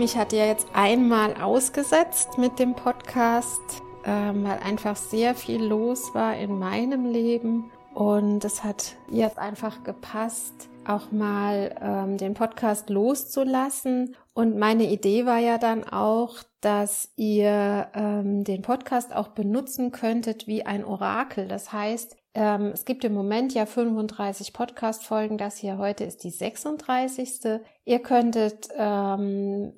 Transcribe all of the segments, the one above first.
Ja, ihr Lieben, ich hatte ja jetzt einmal ausgesetzt mit dem Podcast, ähm, weil einfach sehr viel los war in meinem Leben. Und es hat jetzt einfach gepasst, auch mal ähm, den Podcast loszulassen. Und meine Idee war ja dann auch, dass ihr ähm, den Podcast auch benutzen könntet wie ein Orakel. Das heißt, ähm, es gibt im Moment ja 35 Podcast-Folgen. Das hier heute ist die 36. Ihr könntet ähm,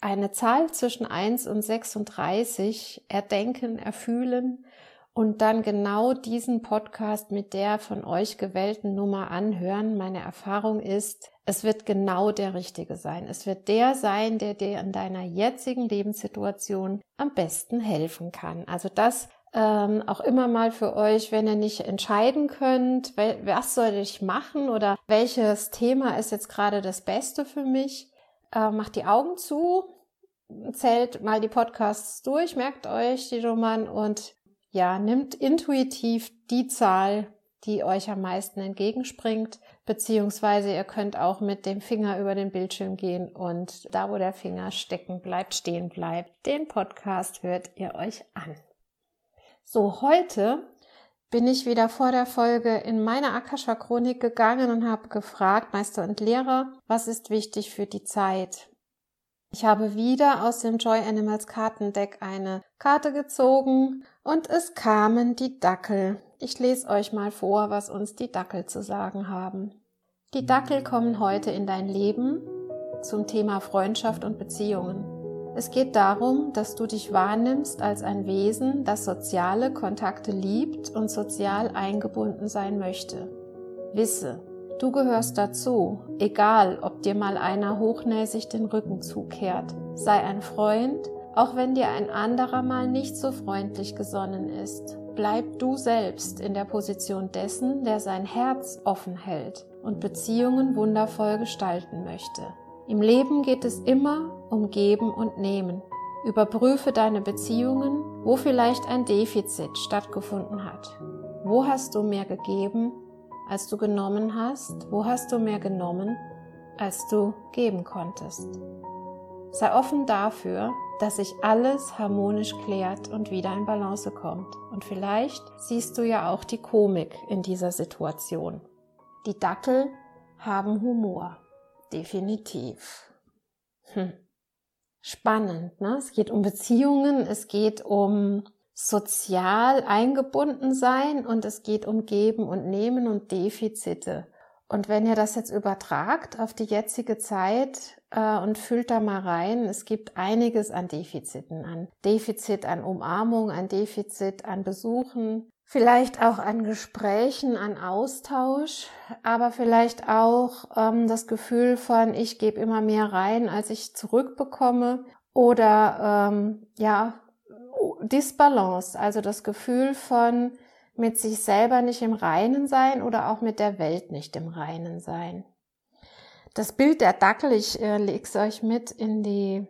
eine Zahl zwischen 1 und 36 erdenken, erfühlen und dann genau diesen Podcast mit der von euch gewählten Nummer anhören. Meine Erfahrung ist, es wird genau der richtige sein. Es wird der sein, der dir in deiner jetzigen Lebenssituation am besten helfen kann. Also das ähm, auch immer mal für euch, wenn ihr nicht entscheiden könnt, was soll ich machen oder welches Thema ist jetzt gerade das Beste für mich, äh, macht die Augen zu, zählt mal die Podcasts durch, merkt euch die Nummern und ja, nimmt intuitiv die Zahl, die euch am meisten entgegenspringt, beziehungsweise ihr könnt auch mit dem Finger über den Bildschirm gehen und da, wo der Finger stecken bleibt, stehen bleibt. Den Podcast hört ihr euch an. So, heute bin ich wieder vor der Folge in meine Akasha Chronik gegangen und habe gefragt, Meister und Lehrer, was ist wichtig für die Zeit? Ich habe wieder aus dem Joy Animals Kartendeck eine Karte gezogen und es kamen die Dackel. Ich lese euch mal vor, was uns die Dackel zu sagen haben. Die Dackel kommen heute in dein Leben zum Thema Freundschaft und Beziehungen. Es geht darum, dass du dich wahrnimmst als ein Wesen, das soziale Kontakte liebt und sozial eingebunden sein möchte. Wisse, du gehörst dazu, egal ob dir mal einer hochnäsig den Rücken zukehrt. Sei ein Freund, auch wenn dir ein anderer mal nicht so freundlich gesonnen ist. Bleib du selbst in der Position dessen, der sein Herz offen hält und Beziehungen wundervoll gestalten möchte. Im Leben geht es immer um Geben und Nehmen. Überprüfe deine Beziehungen, wo vielleicht ein Defizit stattgefunden hat. Wo hast du mehr gegeben, als du genommen hast? Wo hast du mehr genommen, als du geben konntest? Sei offen dafür, dass sich alles harmonisch klärt und wieder in Balance kommt. Und vielleicht siehst du ja auch die Komik in dieser Situation. Die Dackel haben Humor. Definitiv. Hm. Spannend, ne? Es geht um Beziehungen, es geht um sozial eingebunden sein und es geht um Geben und Nehmen und Defizite. Und wenn ihr das jetzt übertragt auf die jetzige Zeit äh, und füllt da mal rein, es gibt einiges an Defiziten, an Defizit an Umarmung, an Defizit an Besuchen, vielleicht auch an Gesprächen, an Austausch, aber vielleicht auch ähm, das Gefühl von, ich gebe immer mehr rein, als ich zurückbekomme oder ähm, ja, Disbalance, also das Gefühl von mit sich selber nicht im Reinen sein oder auch mit der Welt nicht im Reinen sein. Das Bild der Dackel, ich äh, lege es euch mit in die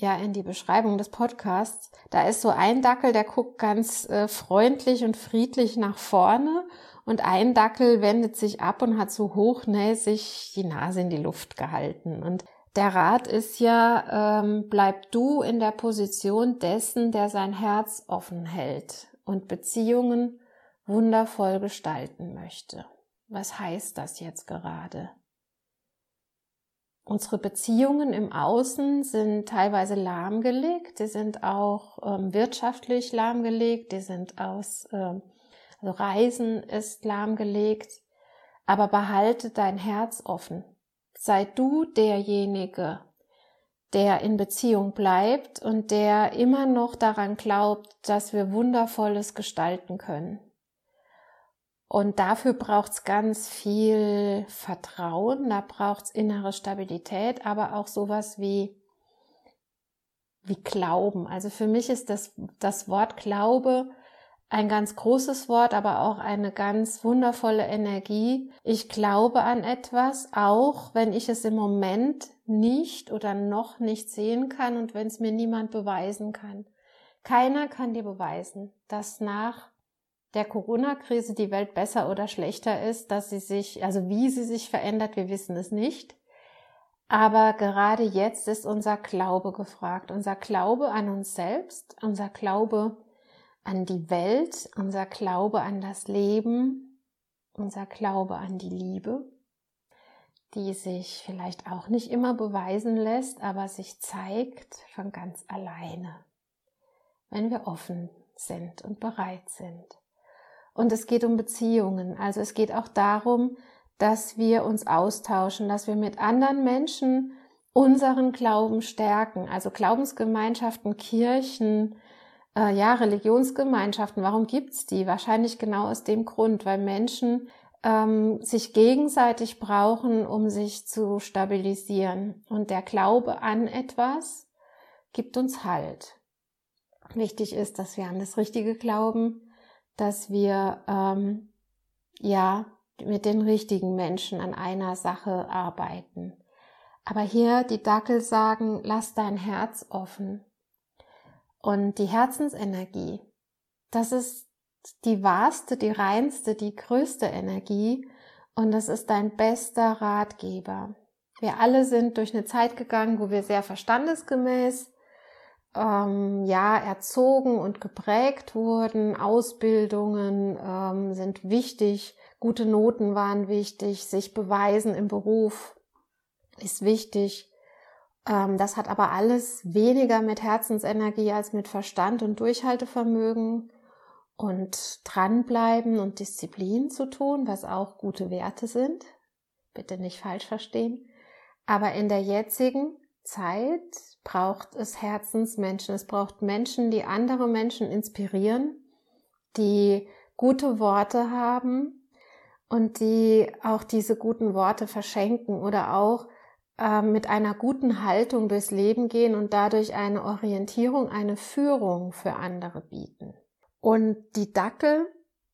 ja in die Beschreibung des Podcasts. Da ist so ein Dackel, der guckt ganz äh, freundlich und friedlich nach vorne und ein Dackel wendet sich ab und hat so hochnäsig die Nase in die Luft gehalten. Und der Rat ist ja, ähm, bleib du in der Position dessen, der sein Herz offen hält und Beziehungen wundervoll gestalten möchte. Was heißt das jetzt gerade? Unsere Beziehungen im Außen sind teilweise lahmgelegt, die sind auch ähm, wirtschaftlich lahmgelegt, die sind aus, ähm, also Reisen ist lahmgelegt, aber behalte dein Herz offen. Sei du derjenige, der in Beziehung bleibt und der immer noch daran glaubt, dass wir Wundervolles gestalten können. Und dafür braucht's ganz viel Vertrauen, da braucht's innere Stabilität, aber auch sowas wie, wie Glauben. Also für mich ist das, das Wort Glaube ein ganz großes Wort, aber auch eine ganz wundervolle Energie. Ich glaube an etwas, auch wenn ich es im Moment nicht oder noch nicht sehen kann und wenn es mir niemand beweisen kann. Keiner kann dir beweisen, dass nach der Corona-Krise die Welt besser oder schlechter ist, dass sie sich, also wie sie sich verändert, wir wissen es nicht. Aber gerade jetzt ist unser Glaube gefragt, unser Glaube an uns selbst, unser Glaube an die Welt, unser Glaube an das Leben, unser Glaube an die Liebe, die sich vielleicht auch nicht immer beweisen lässt, aber sich zeigt von ganz alleine, wenn wir offen sind und bereit sind. Und es geht um Beziehungen, also es geht auch darum, dass wir uns austauschen, dass wir mit anderen Menschen unseren Glauben stärken, also Glaubensgemeinschaften, Kirchen, äh, ja, Religionsgemeinschaften, warum gibt's die? Wahrscheinlich genau aus dem Grund, weil Menschen ähm, sich gegenseitig brauchen, um sich zu stabilisieren. Und der Glaube an etwas gibt uns Halt. Wichtig ist, dass wir an das Richtige glauben, dass wir ähm, ja mit den richtigen Menschen an einer Sache arbeiten. Aber hier die Dackel sagen, lass dein Herz offen. Und die Herzensenergie, das ist die wahrste, die reinste, die größte Energie und das ist dein bester Ratgeber. Wir alle sind durch eine Zeit gegangen, wo wir sehr verstandesgemäß ähm, ja erzogen und geprägt wurden. Ausbildungen ähm, sind wichtig, gute Noten waren wichtig, sich beweisen im Beruf ist wichtig. Ähm, das hat aber alles weniger mit Herzensenergie als mit Verstand und Durchhaltevermögen und dranbleiben und Disziplin zu tun, was auch gute Werte sind. Bitte nicht falsch verstehen. Aber in der jetzigen Zeit braucht es Herzensmenschen. Es braucht Menschen, die andere Menschen inspirieren, die gute Worte haben und die auch diese guten Worte verschenken oder auch ähm, mit einer guten Haltung durchs Leben gehen und dadurch eine Orientierung, eine Führung für andere bieten. Und die Dackel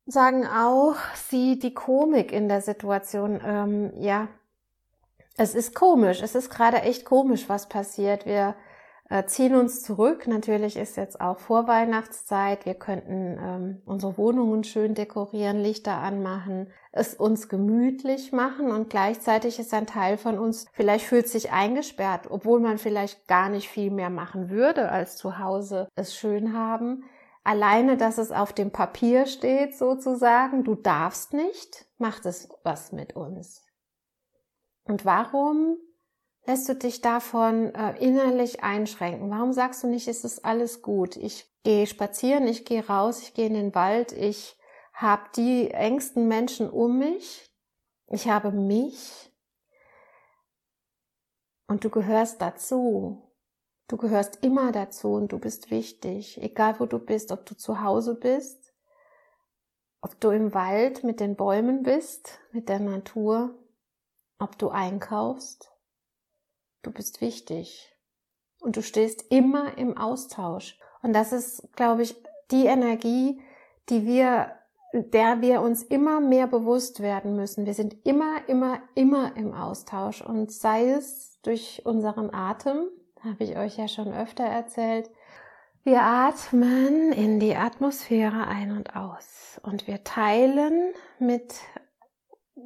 sagen auch, sie die Komik in der Situation, ähm, ja, es ist komisch, es ist gerade echt komisch, was passiert. Wir äh, ziehen uns zurück. Natürlich ist jetzt auch Vorweihnachtszeit. Wir könnten ähm, unsere Wohnungen schön dekorieren, Lichter anmachen, es uns gemütlich machen und gleichzeitig ist ein Teil von uns vielleicht fühlt sich eingesperrt, obwohl man vielleicht gar nicht viel mehr machen würde als zu Hause es schön haben. Alleine, dass es auf dem Papier steht sozusagen, du darfst nicht, macht es was mit uns. Und warum lässt du dich davon äh, innerlich einschränken? Warum sagst du nicht, es ist alles gut? Ich gehe spazieren, ich gehe raus, ich gehe in den Wald, ich habe die engsten Menschen um mich, ich habe mich und du gehörst dazu. Du gehörst immer dazu und du bist wichtig, egal wo du bist, ob du zu Hause bist, ob du im Wald mit den Bäumen bist, mit der Natur, ob du einkaufst, Du bist wichtig. Und du stehst immer im Austausch. Und das ist, glaube ich, die Energie, die wir, der wir uns immer mehr bewusst werden müssen. Wir sind immer, immer, immer im Austausch. Und sei es durch unseren Atem, habe ich euch ja schon öfter erzählt, wir atmen in die Atmosphäre ein und aus und wir teilen mit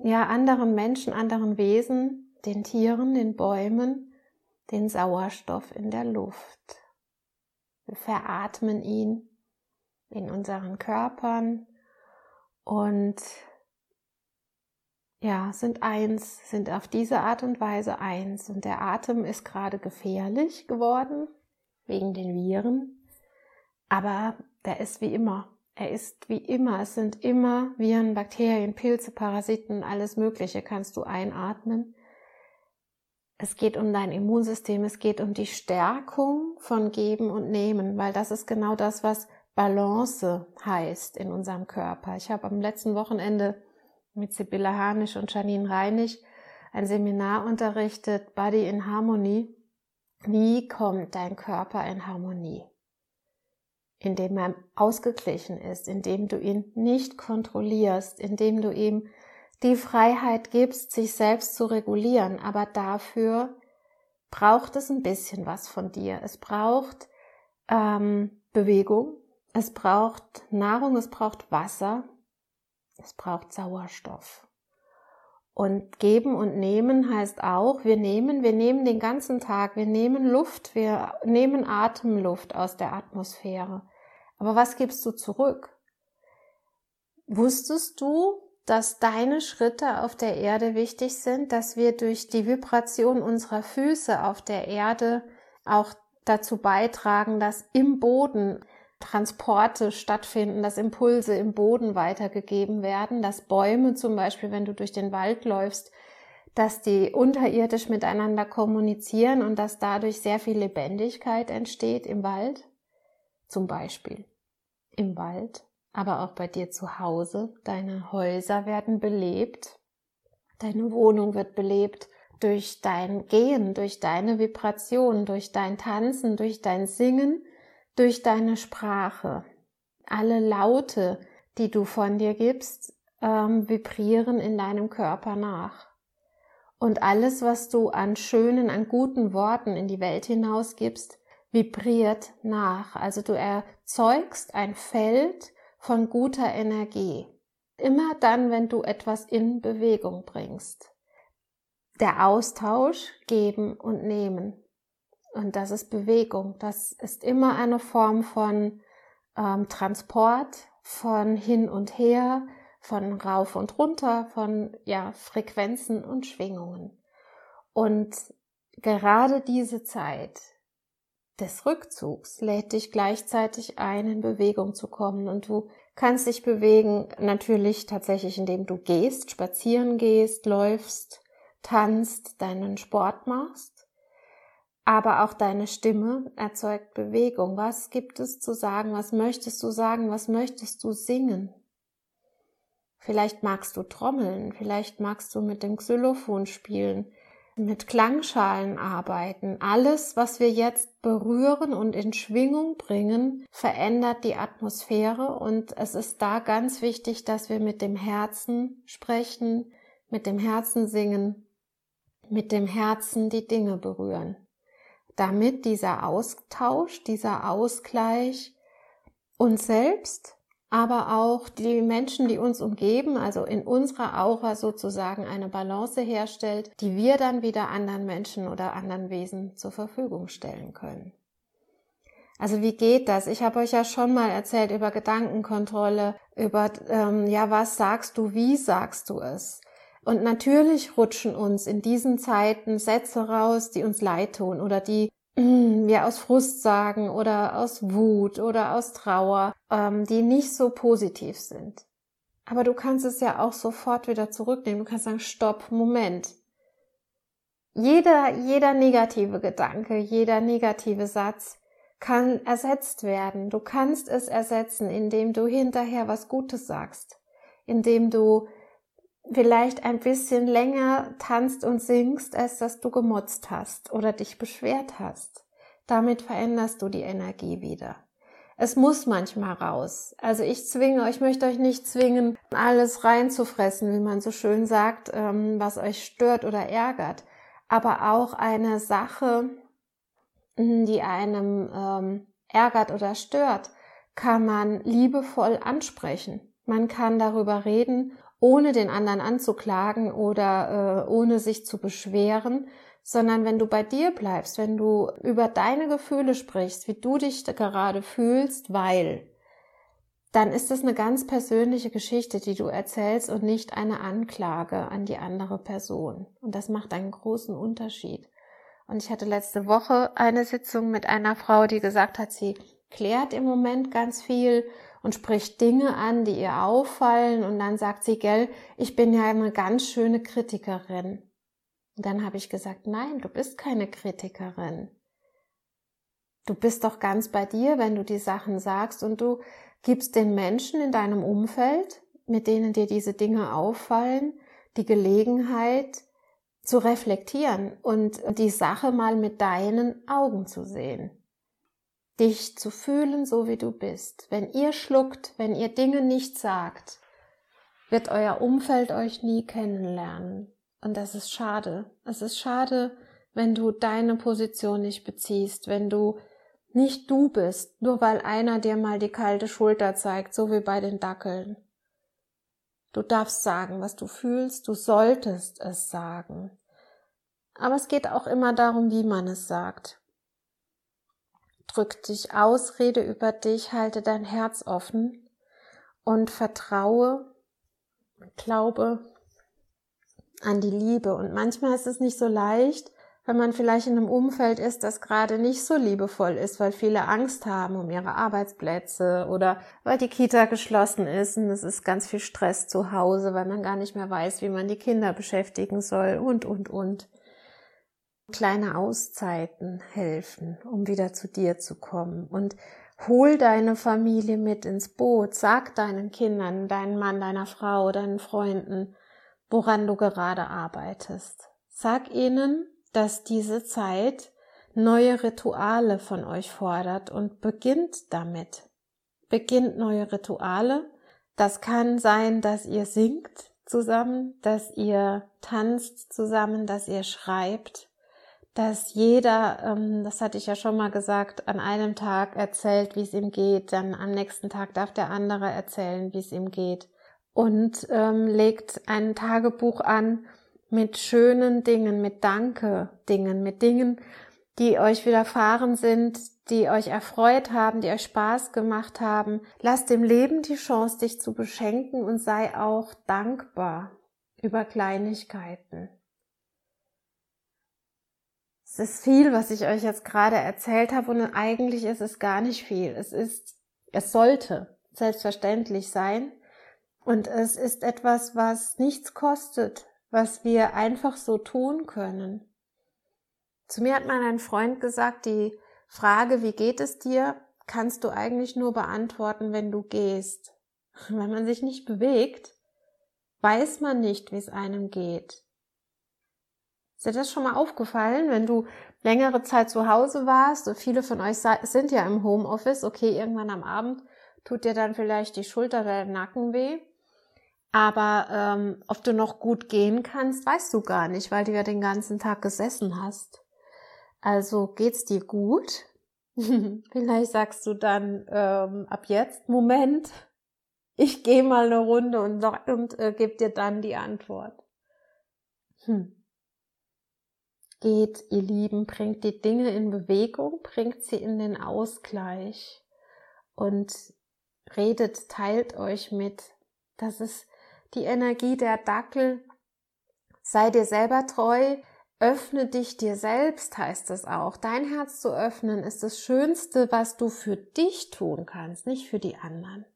ja, anderen Menschen, anderen Wesen, den Tieren, den Bäumen, den Sauerstoff in der Luft. Wir veratmen ihn in unseren Körpern und ja, sind eins, sind auf diese Art und Weise eins. Und der Atem ist gerade gefährlich geworden wegen den Viren. Aber der ist wie immer. Er ist wie immer. Es sind immer Viren, Bakterien, Pilze, Parasiten, alles Mögliche kannst du einatmen. Es geht um dein Immunsystem, es geht um die Stärkung von Geben und Nehmen, weil das ist genau das, was Balance heißt in unserem Körper. Ich habe am letzten Wochenende mit Sibylle Hanisch und Janine Reinig ein Seminar unterrichtet, Body in Harmony. Wie kommt dein Körper in Harmonie? Indem er ausgeglichen ist, indem du ihn nicht kontrollierst, indem du ihm die Freiheit gibst, sich selbst zu regulieren. Aber dafür braucht es ein bisschen was von dir. Es braucht ähm, Bewegung, es braucht Nahrung, es braucht Wasser, es braucht Sauerstoff. Und geben und nehmen heißt auch, wir nehmen, wir nehmen den ganzen Tag, wir nehmen Luft, wir nehmen Atemluft aus der Atmosphäre. Aber was gibst du zurück? Wusstest du, dass deine Schritte auf der Erde wichtig sind, dass wir durch die Vibration unserer Füße auf der Erde auch dazu beitragen, dass im Boden Transporte stattfinden, dass Impulse im Boden weitergegeben werden, dass Bäume zum Beispiel, wenn du durch den Wald läufst, dass die unterirdisch miteinander kommunizieren und dass dadurch sehr viel Lebendigkeit entsteht im Wald, zum Beispiel im Wald, aber auch bei dir zu Hause. Deine Häuser werden belebt, deine Wohnung wird belebt durch dein Gehen, durch deine Vibration, durch dein Tanzen, durch dein Singen durch deine Sprache. Alle Laute, die du von dir gibst, ähm, vibrieren in deinem Körper nach. Und alles, was du an schönen, an guten Worten in die Welt hinausgibst, vibriert nach. Also du erzeugst ein Feld von guter Energie. Immer dann, wenn du etwas in Bewegung bringst. Der Austausch, geben und nehmen. Und das ist Bewegung. Das ist immer eine Form von ähm, Transport, von hin und her, von rauf und runter, von ja, Frequenzen und Schwingungen. Und gerade diese Zeit des Rückzugs lädt dich gleichzeitig ein, in Bewegung zu kommen. Und du kannst dich bewegen natürlich tatsächlich, indem du gehst, spazieren gehst, läufst, tanzt, deinen Sport machst aber auch deine Stimme erzeugt Bewegung. Was gibt es zu sagen? Was möchtest du sagen? Was möchtest du singen? Vielleicht magst du trommeln, vielleicht magst du mit dem Xylophon spielen, mit Klangschalen arbeiten. Alles, was wir jetzt berühren und in Schwingung bringen, verändert die Atmosphäre und es ist da ganz wichtig, dass wir mit dem Herzen sprechen, mit dem Herzen singen, mit dem Herzen die Dinge berühren damit dieser Austausch, dieser Ausgleich uns selbst, aber auch die Menschen, die uns umgeben, also in unserer Aura sozusagen eine Balance herstellt, die wir dann wieder anderen Menschen oder anderen Wesen zur Verfügung stellen können. Also wie geht das? Ich habe euch ja schon mal erzählt über Gedankenkontrolle, über ähm, ja, was sagst du, wie sagst du es? Und natürlich rutschen uns in diesen Zeiten Sätze raus, die uns leid tun oder die mm, wir aus Frust sagen oder aus Wut oder aus Trauer, ähm, die nicht so positiv sind. Aber du kannst es ja auch sofort wieder zurücknehmen. Du kannst sagen, stopp, Moment. Jeder, jeder negative Gedanke, jeder negative Satz kann ersetzt werden. Du kannst es ersetzen, indem du hinterher was Gutes sagst, indem du vielleicht ein bisschen länger tanzt und singst, als dass du gemotzt hast oder dich beschwert hast. Damit veränderst du die Energie wieder. Es muss manchmal raus. Also ich zwinge euch, möchte euch nicht zwingen, alles reinzufressen, wie man so schön sagt, ähm, was euch stört oder ärgert. Aber auch eine Sache, die einem ähm, ärgert oder stört, kann man liebevoll ansprechen. Man kann darüber reden ohne den anderen anzuklagen oder äh, ohne sich zu beschweren, sondern wenn du bei dir bleibst, wenn du über deine Gefühle sprichst, wie du dich gerade fühlst, weil dann ist das eine ganz persönliche Geschichte, die du erzählst und nicht eine Anklage an die andere Person. Und das macht einen großen Unterschied. Und ich hatte letzte Woche eine Sitzung mit einer Frau, die gesagt hat, sie klärt im Moment ganz viel und spricht Dinge an, die ihr auffallen. Und dann sagt sie, gell, ich bin ja eine ganz schöne Kritikerin. Und dann habe ich gesagt, nein, du bist keine Kritikerin. Du bist doch ganz bei dir, wenn du die Sachen sagst und du gibst den Menschen in deinem Umfeld, mit denen dir diese Dinge auffallen, die Gelegenheit zu reflektieren und die Sache mal mit deinen Augen zu sehen. Dich zu fühlen, so wie du bist. Wenn ihr schluckt, wenn ihr Dinge nicht sagt, wird euer Umfeld euch nie kennenlernen. Und das ist schade. Es ist schade, wenn du deine Position nicht beziehst, wenn du nicht du bist, nur weil einer dir mal die kalte Schulter zeigt, so wie bei den Dackeln. Du darfst sagen, was du fühlst, du solltest es sagen. Aber es geht auch immer darum, wie man es sagt. Drück dich aus, rede über dich, halte dein Herz offen und vertraue, glaube an die Liebe. Und manchmal ist es nicht so leicht, wenn man vielleicht in einem Umfeld ist, das gerade nicht so liebevoll ist, weil viele Angst haben um ihre Arbeitsplätze oder weil die Kita geschlossen ist und es ist ganz viel Stress zu Hause, weil man gar nicht mehr weiß, wie man die Kinder beschäftigen soll und, und, und. Kleine Auszeiten helfen, um wieder zu dir zu kommen und hol deine Familie mit ins Boot, sag deinen Kindern, deinen Mann, deiner Frau, deinen Freunden, woran du gerade arbeitest. Sag ihnen, dass diese Zeit neue Rituale von euch fordert und beginnt damit. Beginnt neue Rituale. Das kann sein, dass ihr singt zusammen, dass ihr tanzt zusammen, dass ihr schreibt, dass jeder, ähm, das hatte ich ja schon mal gesagt, an einem Tag erzählt, wie es ihm geht, dann am nächsten Tag darf der andere erzählen, wie es ihm geht und ähm, legt ein Tagebuch an, mit schönen Dingen, mit Danke-Dingen, mit Dingen, die euch widerfahren sind, die euch erfreut haben, die euch Spaß gemacht haben. Lass dem Leben die Chance, dich zu beschenken und sei auch dankbar über Kleinigkeiten. Es ist viel, was ich euch jetzt gerade erzählt habe und eigentlich ist es gar nicht viel. Es ist, es sollte selbstverständlich sein und es ist etwas, was nichts kostet, was wir einfach so tun können. Zu mir hat mal ein Freund gesagt, die Frage, wie geht es dir, kannst du eigentlich nur beantworten, wenn du gehst. Wenn man sich nicht bewegt, weiß man nicht, wie es einem geht. Ist dir das schon mal aufgefallen, wenn du längere Zeit zu Hause warst? Viele von euch sind ja im Homeoffice. Okay, irgendwann am Abend tut dir dann vielleicht die Schulter oder der Nacken weh. Aber ähm, ob du noch gut gehen kannst, weißt du gar nicht, weil du ja den ganzen Tag gesessen hast. Also geht's dir gut? Vielleicht sagst du dann ähm, ab jetzt, Moment, ich gehe mal eine Runde und, und äh, gebe dir dann die Antwort. Hm. Geht, ihr Lieben, bringt die Dinge in Bewegung, bringt sie in den Ausgleich und redet, teilt euch mit. Das ist die Energie der Dackel. Sei dir selber treu, öffne dich dir selbst, heißt es auch. Dein Herz zu öffnen ist das Schönste, was du für dich tun kannst, nicht für die anderen.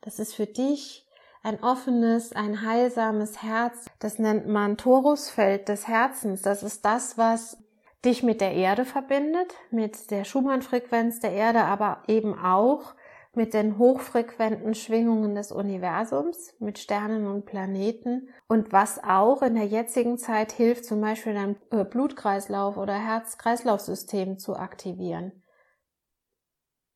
Das ist für dich ein offenes, ein heilsames Herz. Das nennt man Torusfeld des Herzens. Das ist das, was dich mit der Erde verbindet, mit der Schumann-Frequenz der Erde, aber eben auch mit den hochfrequenten Schwingungen des Universums, mit Sternen und Planeten und was auch in der jetzigen Zeit hilft, zum Beispiel dein äh, Blutkreislauf oder Herz-Kreislauf-System zu aktivieren.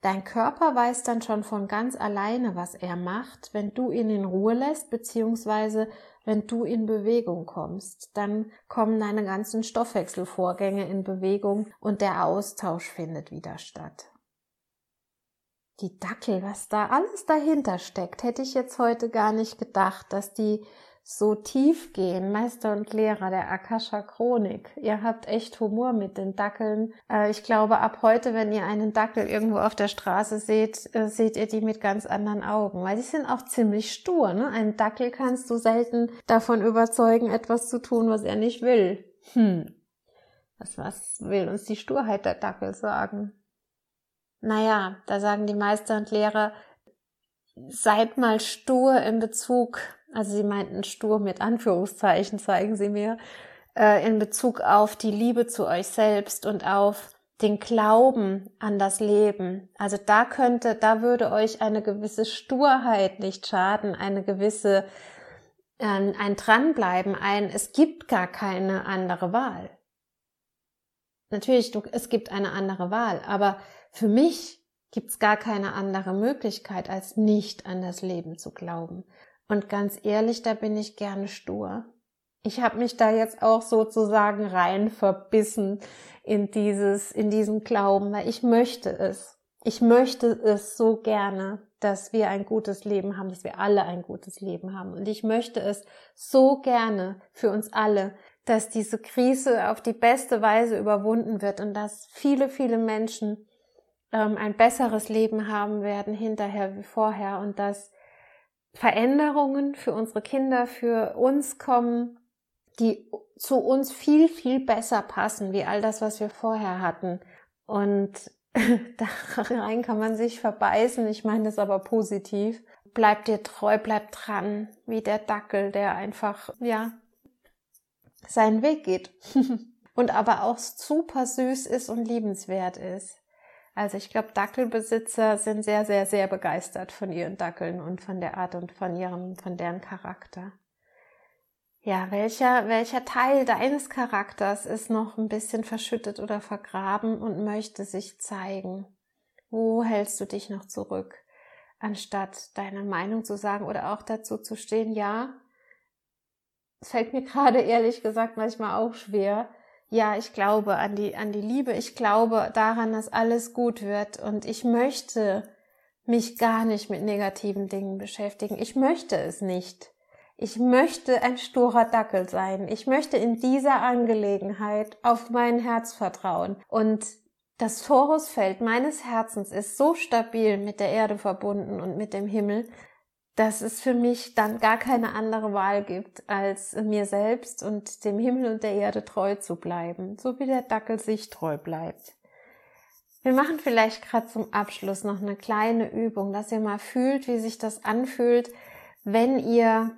Dein Körper weiß dann schon von ganz alleine, was er macht, wenn du ihn in Ruhe lässt, beziehungsweise wenn du in Bewegung kommst. Dann kommen deine ganzen Stoffwechselvorgänge in Bewegung und der Austausch findet wieder statt. Die Dackel, was da alles dahinter steckt, hätte ich jetzt heute gar nicht gedacht, dass die so tief gehen, Meister und Lehrer der Akasha Chronik. Ihr habt echt Humor mit den Dackeln. Äh, ich glaube, ab heute, wenn ihr einen Dackel irgendwo auf der Straße seht, äh, seht ihr die mit ganz anderen Augen, weil die sind auch ziemlich stur. Ne? Einen Dackel kannst du selten davon überzeugen, etwas zu tun, was er nicht will. Hm. Was, was will uns die Sturheit der Dackel sagen? Naja, da sagen die Meister und Lehrer, seid mal stur in Bezug also sie meinten stur mit Anführungszeichen, zeigen sie mir, äh, in Bezug auf die Liebe zu euch selbst und auf den Glauben an das Leben. Also da könnte, da würde euch eine gewisse Sturheit nicht schaden, eine gewisse, ein, ein Dranbleiben, ein, es gibt gar keine andere Wahl. Natürlich, du, es gibt eine andere Wahl, aber für mich gibt es gar keine andere Möglichkeit, als nicht an das Leben zu glauben. Und ganz ehrlich, da bin ich gerne stur. Ich habe mich da jetzt auch sozusagen rein verbissen in dieses, in diesen Glauben, weil ich möchte es. Ich möchte es so gerne, dass wir ein gutes Leben haben, dass wir alle ein gutes Leben haben. Und ich möchte es so gerne für uns alle, dass diese Krise auf die beste Weise überwunden wird und dass viele, viele Menschen ähm, ein besseres Leben haben werden hinterher wie vorher und dass Veränderungen für unsere Kinder, für uns kommen, die zu uns viel, viel besser passen, wie all das, was wir vorher hatten. Und da rein kann man sich verbeißen. Ich meine das aber positiv. Bleib dir treu, bleib dran, wie der Dackel, der einfach, ja, seinen Weg geht. und aber auch super süß ist und liebenswert ist. Also ich glaube, Dackelbesitzer sind sehr, sehr, sehr begeistert von ihren Dackeln und von der Art und von ihrem, von deren Charakter. Ja, welcher, welcher Teil deines Charakters ist noch ein bisschen verschüttet oder vergraben und möchte sich zeigen? Wo hältst du dich noch zurück, anstatt deine Meinung zu sagen oder auch dazu zu stehen, ja, es fällt mir gerade ehrlich gesagt manchmal auch schwer, ja, ich glaube an die, an die Liebe. Ich glaube daran, dass alles gut wird. Und ich möchte mich gar nicht mit negativen Dingen beschäftigen. Ich möchte es nicht. Ich möchte ein sturer Dackel sein. Ich möchte in dieser Angelegenheit auf mein Herz vertrauen. Und das Torusfeld meines Herzens ist so stabil mit der Erde verbunden und mit dem Himmel, dass es für mich dann gar keine andere Wahl gibt, als mir selbst und dem Himmel und der Erde treu zu bleiben, so wie der Dackel sich treu bleibt. Wir machen vielleicht gerade zum Abschluss noch eine kleine Übung, dass ihr mal fühlt, wie sich das anfühlt, wenn ihr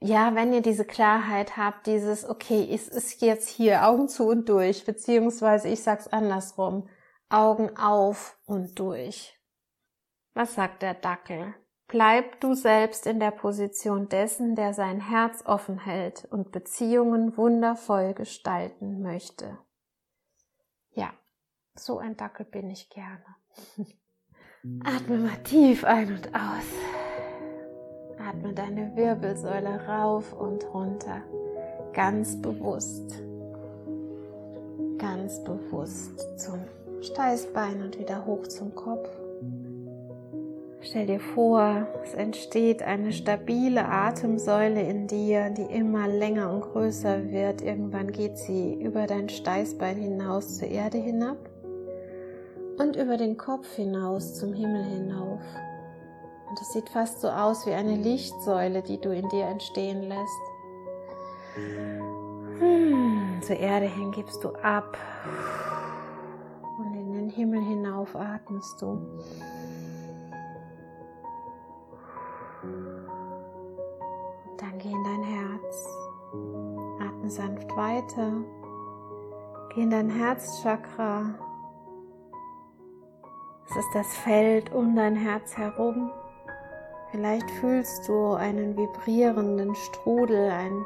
ja, wenn ihr diese Klarheit habt, dieses, okay, es ist jetzt hier Augen zu und durch, beziehungsweise ich sag's andersrum, Augen auf und durch. Was sagt der Dackel? Bleib du selbst in der Position dessen, der sein Herz offen hält und Beziehungen wundervoll gestalten möchte. Ja, so ein Dackel bin ich gerne. Atme mal tief ein und aus. Atme deine Wirbelsäule rauf und runter. Ganz bewusst. Ganz bewusst zum Steißbein und wieder hoch zum Kopf. Stell dir vor, es entsteht eine stabile Atemsäule in dir, die immer länger und größer wird. Irgendwann geht sie über dein Steißbein hinaus zur Erde hinab und über den Kopf hinaus zum Himmel hinauf. Und es sieht fast so aus wie eine Lichtsäule, die du in dir entstehen lässt. Hm, zur Erde hin gibst du ab und in den Himmel hinauf atmest du. Geh in dein Herz. Atme sanft weiter. Geh in dein Herzchakra. Es ist das Feld um dein Herz herum. Vielleicht fühlst du einen vibrierenden Strudel, ein,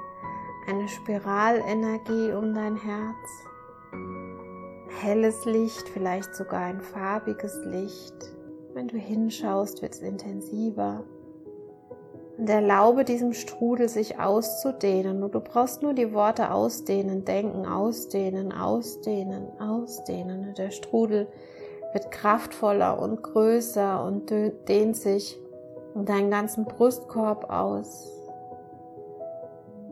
eine Spiralenergie um dein Herz. Helles Licht, vielleicht sogar ein farbiges Licht. Wenn du hinschaust, wird es intensiver. Und erlaube diesem Strudel sich auszudehnen. Und du brauchst nur die Worte ausdehnen, denken, ausdehnen, ausdehnen, ausdehnen. Und der Strudel wird kraftvoller und größer und dehnt sich um deinen ganzen Brustkorb aus.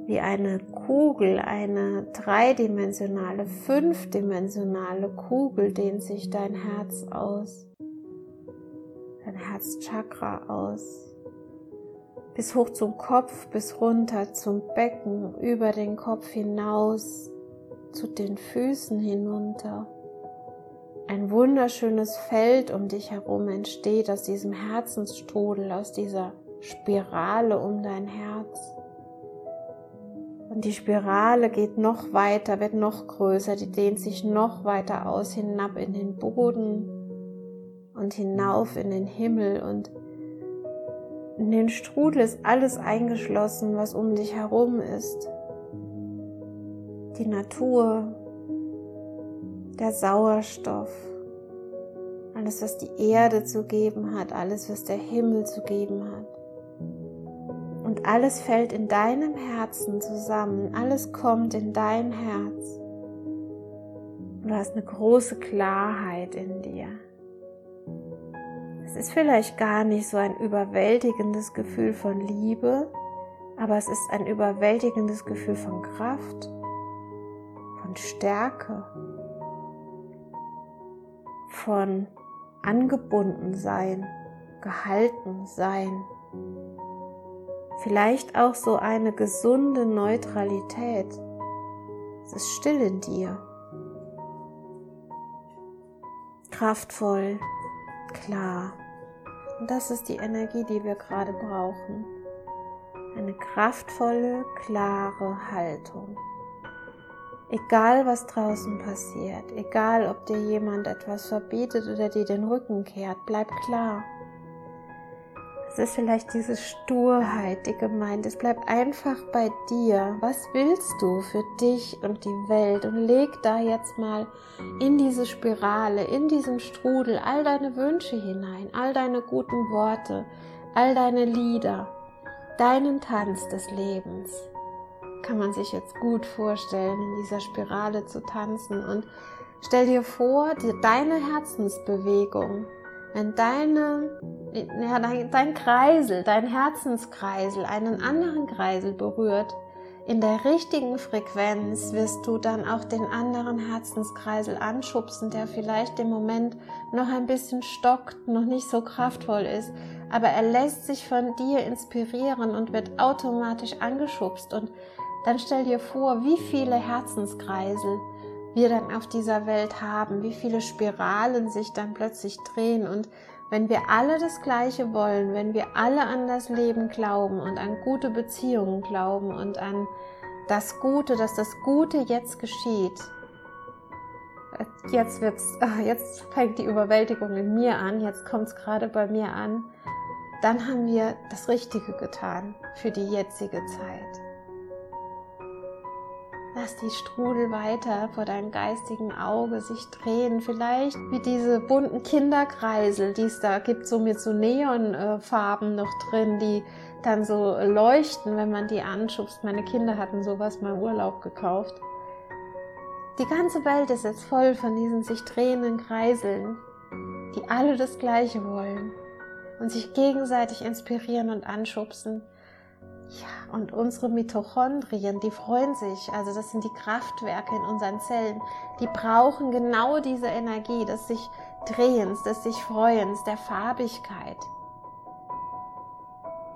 wie eine Kugel, eine dreidimensionale, fünfdimensionale Kugel dehnt sich dein Herz aus, dein Herzchakra aus, bis hoch zum Kopf, bis runter zum Becken, über den Kopf hinaus, zu den Füßen hinunter. Ein wunderschönes Feld um dich herum entsteht aus diesem Herzensstrudel, aus dieser Spirale um dein Herz. Und die Spirale geht noch weiter, wird noch größer, die dehnt sich noch weiter aus, hinab in den Boden und hinauf in den Himmel. Und in den Strudel ist alles eingeschlossen, was um dich herum ist. Die Natur, der Sauerstoff, alles, was die Erde zu geben hat, alles, was der Himmel zu geben hat. Und alles fällt in deinem Herzen zusammen, alles kommt in dein Herz. Du hast eine große Klarheit in dir. Es ist vielleicht gar nicht so ein überwältigendes Gefühl von Liebe, aber es ist ein überwältigendes Gefühl von Kraft, von Stärke, von angebunden sein, gehalten sein vielleicht auch so eine gesunde Neutralität. Es ist still in dir. Kraftvoll, klar. Und das ist die Energie, die wir gerade brauchen. Eine kraftvolle, klare Haltung. Egal was draußen passiert, egal ob dir jemand etwas verbietet oder dir den Rücken kehrt, bleib klar. Ist vielleicht diese Sturheit, die gemeint ist. Bleib einfach bei dir. Was willst du für dich und die Welt? Und leg da jetzt mal in diese Spirale, in diesen Strudel all deine Wünsche hinein, all deine guten Worte, all deine Lieder, deinen Tanz des Lebens. Kann man sich jetzt gut vorstellen, in dieser Spirale zu tanzen und stell dir vor, deine Herzensbewegung wenn deine, ja, dein, dein Kreisel, dein Herzenskreisel einen anderen Kreisel berührt, in der richtigen Frequenz wirst du dann auch den anderen Herzenskreisel anschubsen, der vielleicht im Moment noch ein bisschen stockt, noch nicht so kraftvoll ist, aber er lässt sich von dir inspirieren und wird automatisch angeschubst. Und dann stell dir vor, wie viele Herzenskreisel wir dann auf dieser Welt haben, wie viele Spiralen sich dann plötzlich drehen und wenn wir alle das Gleiche wollen, wenn wir alle an das Leben glauben und an gute Beziehungen glauben und an das Gute, dass das Gute jetzt geschieht, jetzt wird's, ah, jetzt fängt die Überwältigung in mir an, jetzt kommt es gerade bei mir an, dann haben wir das Richtige getan für die jetzige Zeit. Lass die Strudel weiter vor deinem geistigen Auge sich drehen. Vielleicht wie diese bunten Kinderkreisel, die es da gibt, so mit so Neonfarben noch drin, die dann so leuchten, wenn man die anschubst. Meine Kinder hatten sowas mal im Urlaub gekauft. Die ganze Welt ist jetzt voll von diesen sich drehenden Kreiseln, die alle das Gleiche wollen und sich gegenseitig inspirieren und anschubsen. Ja, und unsere Mitochondrien, die freuen sich, also das sind die Kraftwerke in unseren Zellen, die brauchen genau diese Energie des sich Drehens, des sich Freuens, der Farbigkeit.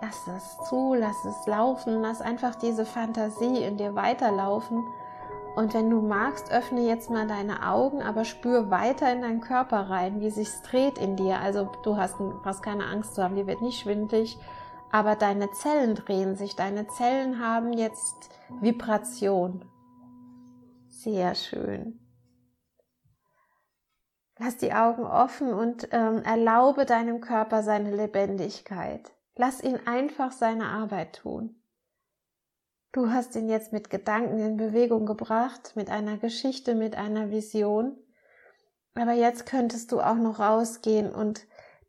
Lass es zu, lass es laufen, lass einfach diese Fantasie in dir weiterlaufen. Und wenn du magst, öffne jetzt mal deine Augen, aber spür weiter in deinen Körper rein, wie sich's dreht in dir. Also du hast, hast keine Angst zu haben, die wird nicht schwindlig, aber deine Zellen drehen sich, deine Zellen haben jetzt Vibration. Sehr schön. Lass die Augen offen und ähm, erlaube deinem Körper seine Lebendigkeit. Lass ihn einfach seine Arbeit tun. Du hast ihn jetzt mit Gedanken in Bewegung gebracht, mit einer Geschichte, mit einer Vision. Aber jetzt könntest du auch noch rausgehen und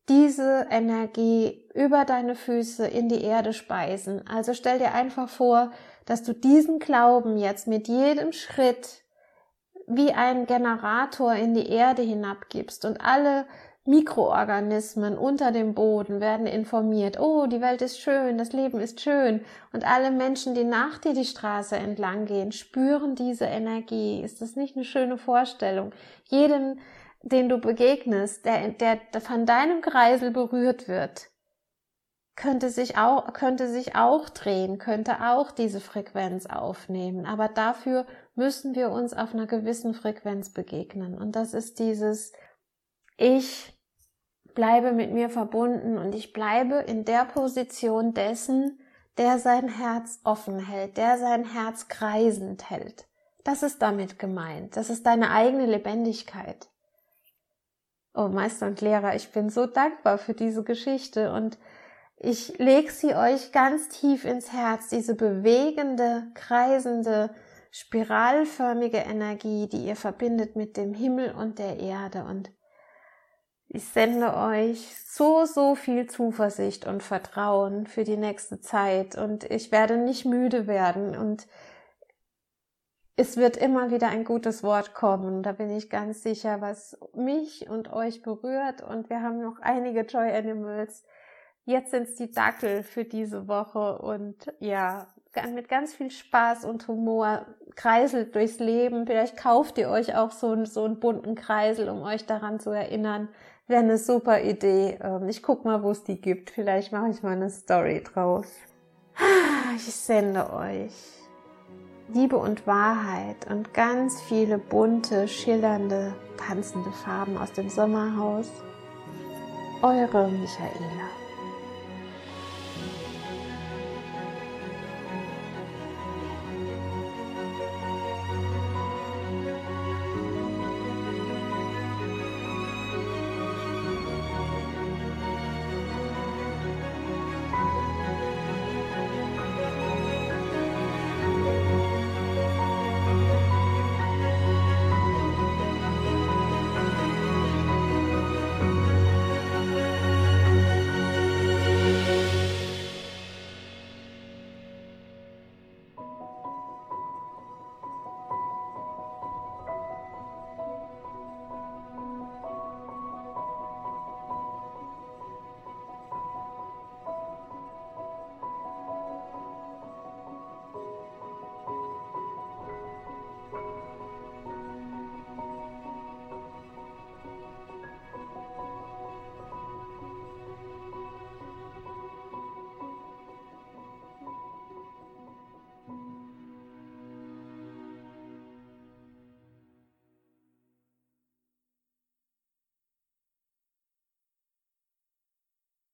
diese Energie über deine Füße in die Erde speisen. Also stell dir einfach vor, dass du diesen Glauben jetzt mit jedem Schritt wie ein Generator in die Erde hinabgibst und alle Mikroorganismen unter dem Boden werden informiert. Oh, die Welt ist schön, das Leben ist schön. Und alle Menschen, die nach dir die Straße entlang gehen, spüren diese Energie. Ist das nicht eine schöne Vorstellung? Jeden, den du begegnest, der, der von deinem Kreisel berührt wird, könnte sich auch, könnte sich auch drehen, könnte auch diese Frequenz aufnehmen. Aber dafür müssen wir uns auf einer gewissen Frequenz begegnen. Und das ist dieses, ich bleibe mit mir verbunden und ich bleibe in der Position dessen, der sein Herz offen hält, der sein Herz kreisend hält. Das ist damit gemeint. Das ist deine eigene Lebendigkeit. Oh Meister und Lehrer, ich bin so dankbar für diese Geschichte und ich leg sie euch ganz tief ins Herz, diese bewegende, kreisende, spiralförmige Energie, die ihr verbindet mit dem Himmel und der Erde. Und ich sende euch so, so viel Zuversicht und Vertrauen für die nächste Zeit. Und ich werde nicht müde werden und es wird immer wieder ein gutes Wort kommen. Da bin ich ganz sicher, was mich und euch berührt. Und wir haben noch einige Joy Animals. Jetzt sind es die Dackel für diese Woche. Und ja, mit ganz viel Spaß und Humor kreiselt durchs Leben. Vielleicht kauft ihr euch auch so, so einen bunten Kreisel, um euch daran zu erinnern, Wäre eine super Idee. Ähm, ich guck mal, wo es die gibt. Vielleicht mache ich mal eine Story draus. Ich sende euch Liebe und Wahrheit und ganz viele bunte, schillernde, tanzende Farben aus dem Sommerhaus. Eure Michaela.